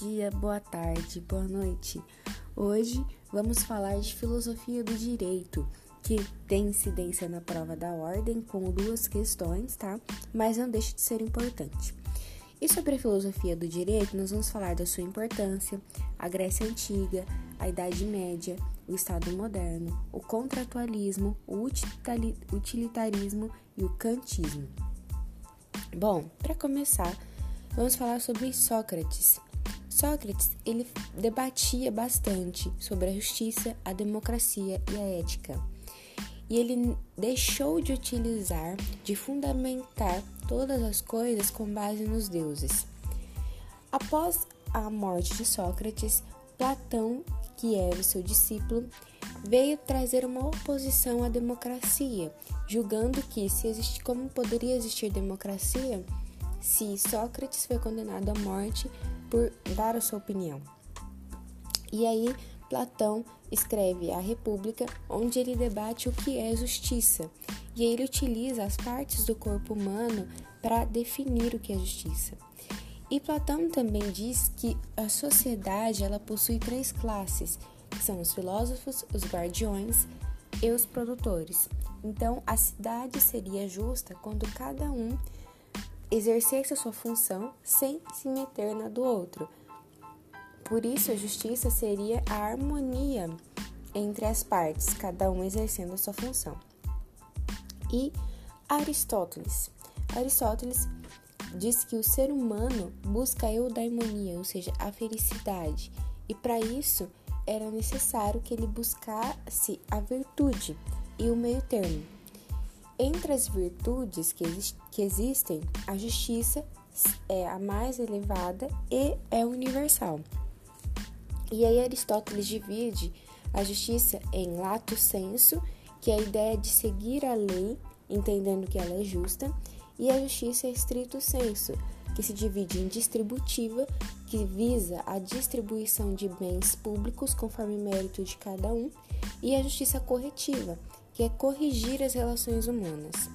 dia, boa tarde, boa noite. Hoje vamos falar de filosofia do direito, que tem incidência na prova da ordem com duas questões, tá? Mas não deixa de ser importante. E sobre a filosofia do direito, nós vamos falar da sua importância, a Grécia Antiga, a Idade Média, o Estado Moderno, o contratualismo, o utilitarismo e o kantismo. Bom, para começar, vamos falar sobre Sócrates. Sócrates, ele debatia bastante sobre a justiça, a democracia e a ética. E ele deixou de utilizar, de fundamentar todas as coisas com base nos deuses. Após a morte de Sócrates, Platão, que era seu discípulo, veio trazer uma oposição à democracia, julgando que se existe, como poderia existir democracia se Sócrates foi condenado à morte por dar a sua opinião. E aí Platão escreve a República, onde ele debate o que é justiça, e ele utiliza as partes do corpo humano para definir o que é justiça. E Platão também diz que a sociedade ela possui três classes, que são os filósofos, os guardiões e os produtores. Então, a cidade seria justa quando cada um exercesse a sua função sem se meter na do outro. Por isso, a justiça seria a harmonia entre as partes, cada um exercendo a sua função. E Aristóteles. Aristóteles diz que o ser humano busca a eudaimonia, ou seja, a felicidade, e para isso era necessário que ele buscasse a virtude e o meio termo. Entre as virtudes que, que existem, a justiça é a mais elevada e é universal. E aí Aristóteles divide a justiça em lato sensu, que é a ideia de seguir a lei, entendendo que ela é justa, e a justiça é estrito senso, que se divide em distributiva, que visa a distribuição de bens públicos conforme mérito de cada um, e a justiça corretiva, que é corrigir as relações humanas.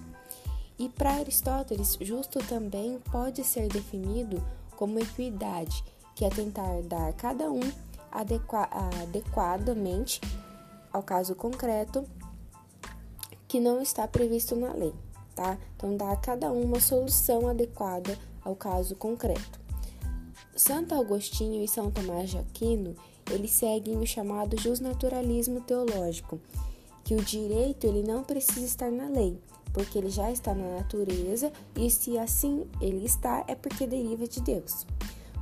E para Aristóteles, justo também pode ser definido como equidade, que é tentar dar a cada um adequa adequadamente ao caso concreto que não está previsto na lei, tá? Então dá a cada um uma solução adequada ao caso concreto. Santo Agostinho e São Tomás de Aquino, eles seguem o chamado justnaturalismo teológico, que o direito ele não precisa estar na lei, porque ele já está na natureza e se assim ele está é porque deriva de Deus.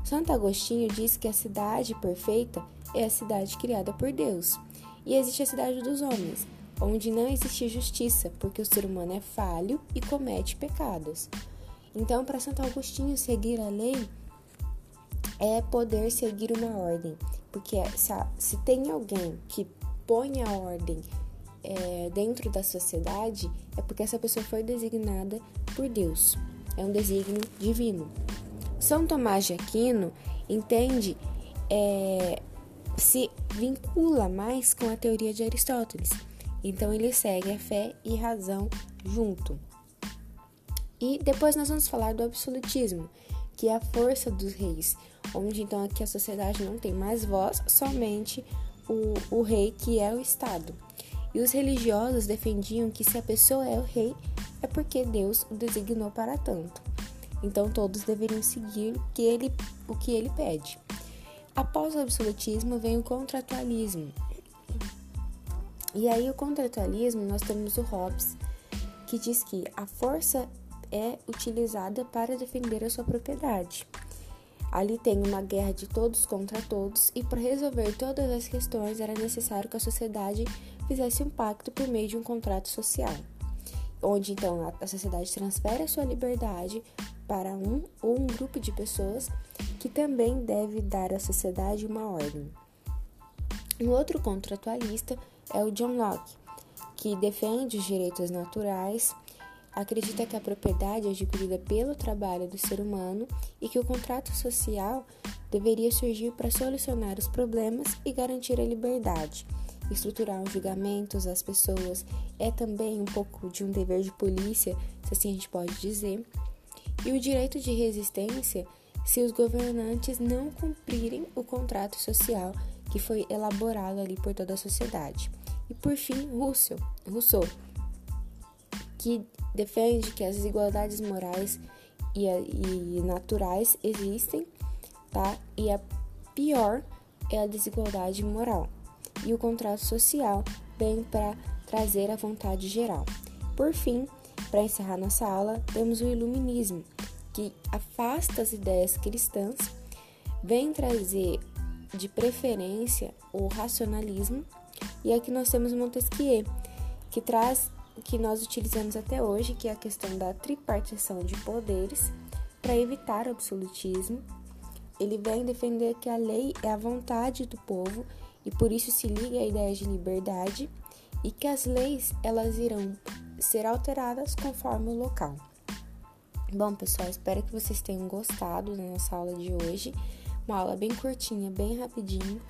Santo Agostinho diz que a cidade perfeita é a cidade criada por Deus, e existe a cidade dos homens, onde não existe justiça, porque o ser humano é falho e comete pecados. Então, para Santo Agostinho, seguir a lei é poder seguir uma ordem, porque se, tem alguém que põe a ordem é, dentro da sociedade, é porque essa pessoa foi designada por Deus, é um desígnio divino. São Tomás de Aquino entende, é, se vincula mais com a teoria de Aristóteles, então ele segue a fé e razão junto. E depois nós vamos falar do absolutismo, que é a força dos reis, onde então aqui a sociedade não tem mais voz, somente o, o rei que é o Estado. E os religiosos defendiam que se a pessoa é o rei, é porque Deus o designou para tanto. Então todos deveriam seguir o que ele, o que ele pede. Após o absolutismo vem o contratualismo. E aí o contratualismo nós temos o Hobbes, que diz que a força é utilizada para defender a sua propriedade. Ali tem uma guerra de todos contra todos, e para resolver todas as questões era necessário que a sociedade fizesse um pacto por meio de um contrato social, onde então a sociedade transfere a sua liberdade para um ou um grupo de pessoas que também deve dar à sociedade uma ordem. Um outro contratualista é o John Locke, que defende os direitos naturais acredita que a propriedade é adquirida pelo trabalho do ser humano e que o contrato social deveria surgir para solucionar os problemas e garantir a liberdade. Estruturar os julgamentos às pessoas é também um pouco de um dever de polícia, se assim a gente pode dizer. E o direito de resistência se os governantes não cumprirem o contrato social que foi elaborado ali por toda a sociedade. E por fim, Rousseau, Rousseau que defende que as desigualdades morais e, e naturais existem, tá? E a pior é a desigualdade moral. E o contrato social vem para trazer a vontade geral. Por fim, para encerrar nossa aula, temos o iluminismo, que afasta as ideias cristãs, vem trazer de preferência o racionalismo, e aqui nós temos Montesquieu, que traz que nós utilizamos até hoje, que é a questão da tripartição de poderes, para evitar o absolutismo. Ele vem defender que a lei é a vontade do povo e por isso se liga à ideia de liberdade e que as leis elas irão ser alteradas conforme o local. Bom, pessoal, espero que vocês tenham gostado da nossa aula de hoje. Uma aula bem curtinha, bem rapidinho.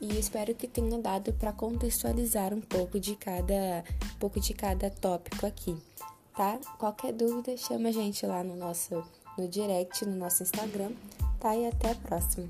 E espero que tenha dado para contextualizar um pouco de cada, um pouco de cada tópico aqui, tá? Qualquer dúvida, chama a gente lá no nosso no direct, no nosso Instagram, tá? E até a próxima.